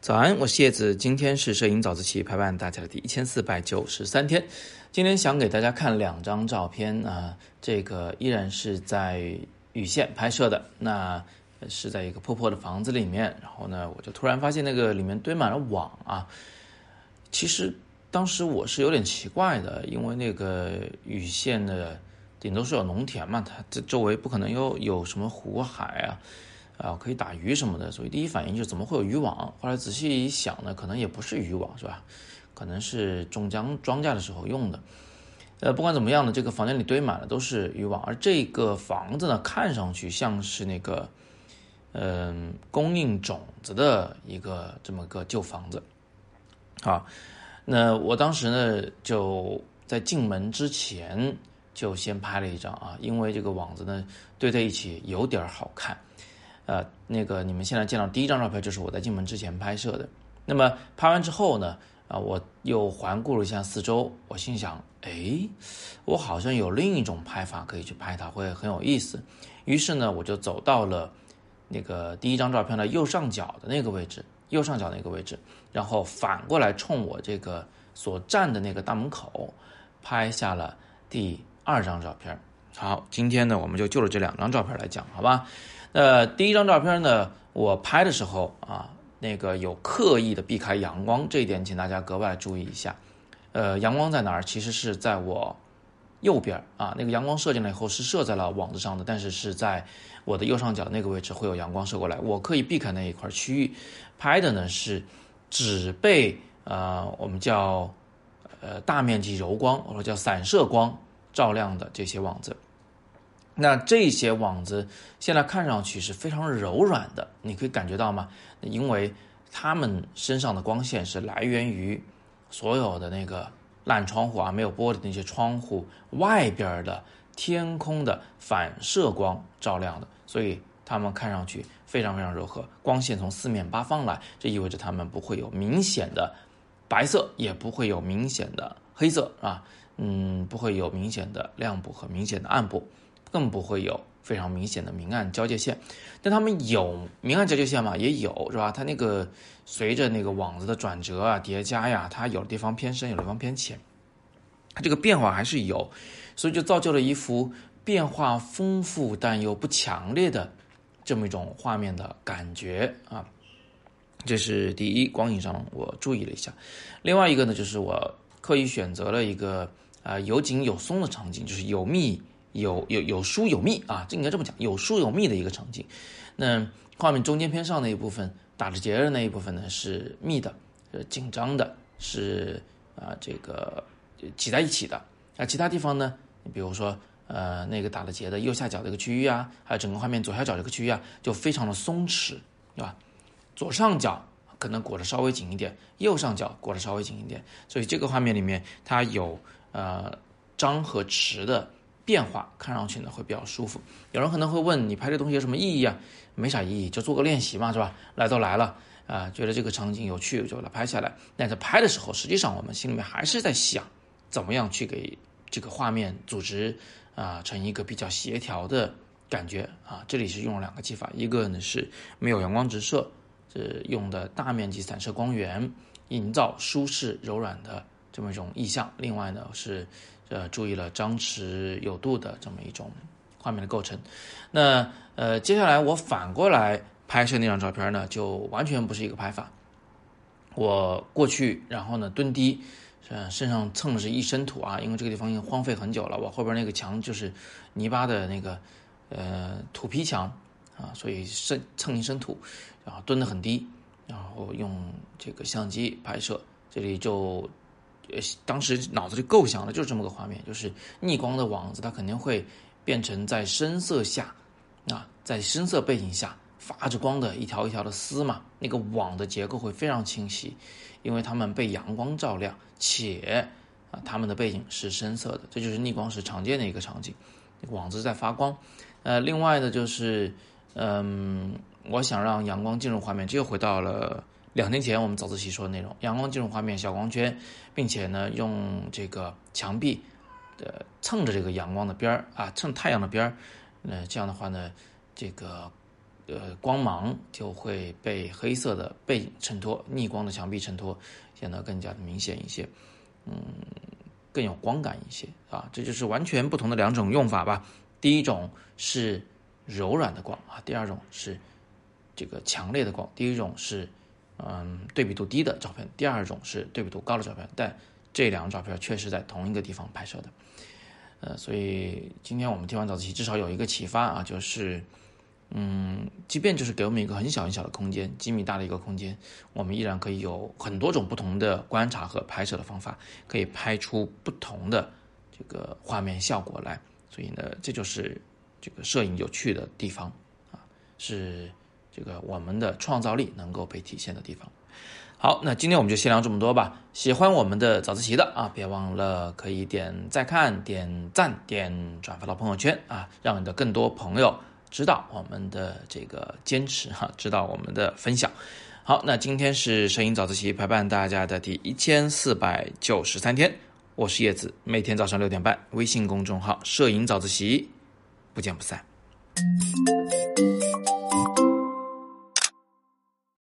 早安，我是叶子。今天是摄影早自习陪伴大家的第一千四百九十三天。今天想给大家看两张照片啊，这个依然是在雨县拍摄的，那是在一个破破的房子里面。然后呢，我就突然发现那个里面堆满了网啊。其实当时我是有点奇怪的，因为那个雨县的顶多是有农田嘛，它这周围不可能有有什么湖海啊。啊，可以打鱼什么的，所以第一反应就是怎么会有渔网？后来仔细一想呢，可能也不是渔网，是吧？可能是种庄庄稼的时候用的。呃，不管怎么样呢，这个房间里堆满了都是渔网，而这个房子呢，看上去像是那个，嗯，供应种子的一个这么个旧房子。好，那我当时呢，就在进门之前就先拍了一张啊，因为这个网子呢堆在一起有点好看。呃，那个你们现在见到第一张照片就是我在进门之前拍摄的。那么拍完之后呢，啊，我又环顾了一下四周，我心想，哎，我好像有另一种拍法可以去拍它，会很有意思。于是呢，我就走到了那个第一张照片的右上角的那个位置，右上角那个位置，然后反过来冲我这个所站的那个大门口，拍下了第二张照片。好，今天呢，我们就就着这两张照片来讲，好吧？呃，第一张照片呢，我拍的时候啊，那个有刻意的避开阳光，这一点请大家格外注意一下。呃，阳光在哪儿？其实是在我右边啊，那个阳光射进来以后是射在了网子上的，但是是在我的右上角那个位置会有阳光射过来，我刻意避开那一块区域拍的呢，是只被呃我们叫呃大面积柔光或者叫散射光照亮的这些网子。那这些网子现在看上去是非常柔软的，你可以感觉到吗？因为它们身上的光线是来源于所有的那个烂窗户啊，没有玻璃那些窗户外边的天空的反射光照亮的，所以它们看上去非常非常柔和。光线从四面八方来，这意味着它们不会有明显的白色，也不会有明显的黑色啊，嗯，不会有明显的亮部和明显的暗部。更不会有非常明显的明暗交界线，但他们有明暗交界线吗？也有，是吧？它那个随着那个网子的转折啊、叠加呀，它有的地方偏深，有的地方偏浅，它这个变化还是有，所以就造就了一幅变化丰富但又不强烈的这么一种画面的感觉啊。这是第一，光影上我注意了一下。另外一个呢，就是我刻意选择了一个啊有紧有松的场景，就是有密。有有有疏有密啊，这应该这么讲，有疏有密的一个场景。那画面中间偏上那一部分打着结的那一部分呢是密的，是紧张的，是啊这个挤在一起的。那其他地方呢，你比如说呃那个打了结的右下角这个区域啊，还有整个画面左下角这个区域啊，就非常的松弛，对吧？左上角可能裹得稍微紧一点，右上角裹得稍微紧一点，所以这个画面里面它有呃张和弛的。变化看上去呢会比较舒服。有人可能会问你拍这东西有什么意义啊？没啥意义，就做个练习嘛，是吧？来都来了啊，觉得这个场景有趣就把它拍下来。但在拍的时候，实际上我们心里面还是在想，怎么样去给这个画面组织啊成一个比较协调的感觉啊。这里是用了两个技法，一个呢是没有阳光直射，是用的大面积散射光源，营造舒适柔软的这么一种意象。另外呢是。呃，注意了张弛有度的这么一种画面的构成。那呃，接下来我反过来拍摄那张照片呢，就完全不是一个拍法。我过去，然后呢蹲低，呃，身上蹭的是一身土啊，因为这个地方已经荒废很久了。我后边那个墙就是泥巴的那个呃土坯墙啊，所以身蹭一身土，然后蹲得很低，然后用这个相机拍摄，这里就。呃，当时脑子里构想的就是这么个画面，就是逆光的网子，它肯定会变成在深色下，啊，在深色背景下发着光的一条一条的丝嘛，那个网的结构会非常清晰，因为它们被阳光照亮，且啊，它们的背景是深色的，这就是逆光时常见的一个场景，网子在发光。呃，另外呢，就是，嗯，我想让阳光进入画面，这又回到了。两天前我们早自习说的内容，阳光进入画面，小光圈，并且呢用这个墙壁的蹭着这个阳光的边儿啊，蹭太阳的边儿，那这样的话呢，这个呃光芒就会被黑色的背衬托，逆光的墙壁衬托，显得更加的明显一些，嗯，更有光感一些啊。这就是完全不同的两种用法吧。第一种是柔软的光啊，第二种是这个强烈的光。第一种是嗯对比度低的照片，第二种是对比度高的照片，但这两张照片确实在同一个地方拍摄的。呃，所以今天我们听完早自习，至少有一个启发啊，就是，嗯，即便就是给我们一个很小很小的空间，几米大的一个空间，我们依然可以有很多种不同的观察和拍摄的方法，可以拍出不同的这个画面效果来。所以呢，这就是这个摄影有趣的地方啊，是这个我们的创造力能够被体现的地方。好，那今天我们就先聊这么多吧。喜欢我们的早自习的啊，别忘了可以点再看、点赞、点转发到朋友圈啊，让你的更多朋友知道我们的这个坚持哈，知道我们的分享。好，那今天是摄影早自习陪伴大家的第一千四百九十三天，我是叶子，每天早上六点半，微信公众号“摄影早自习”，不见不散。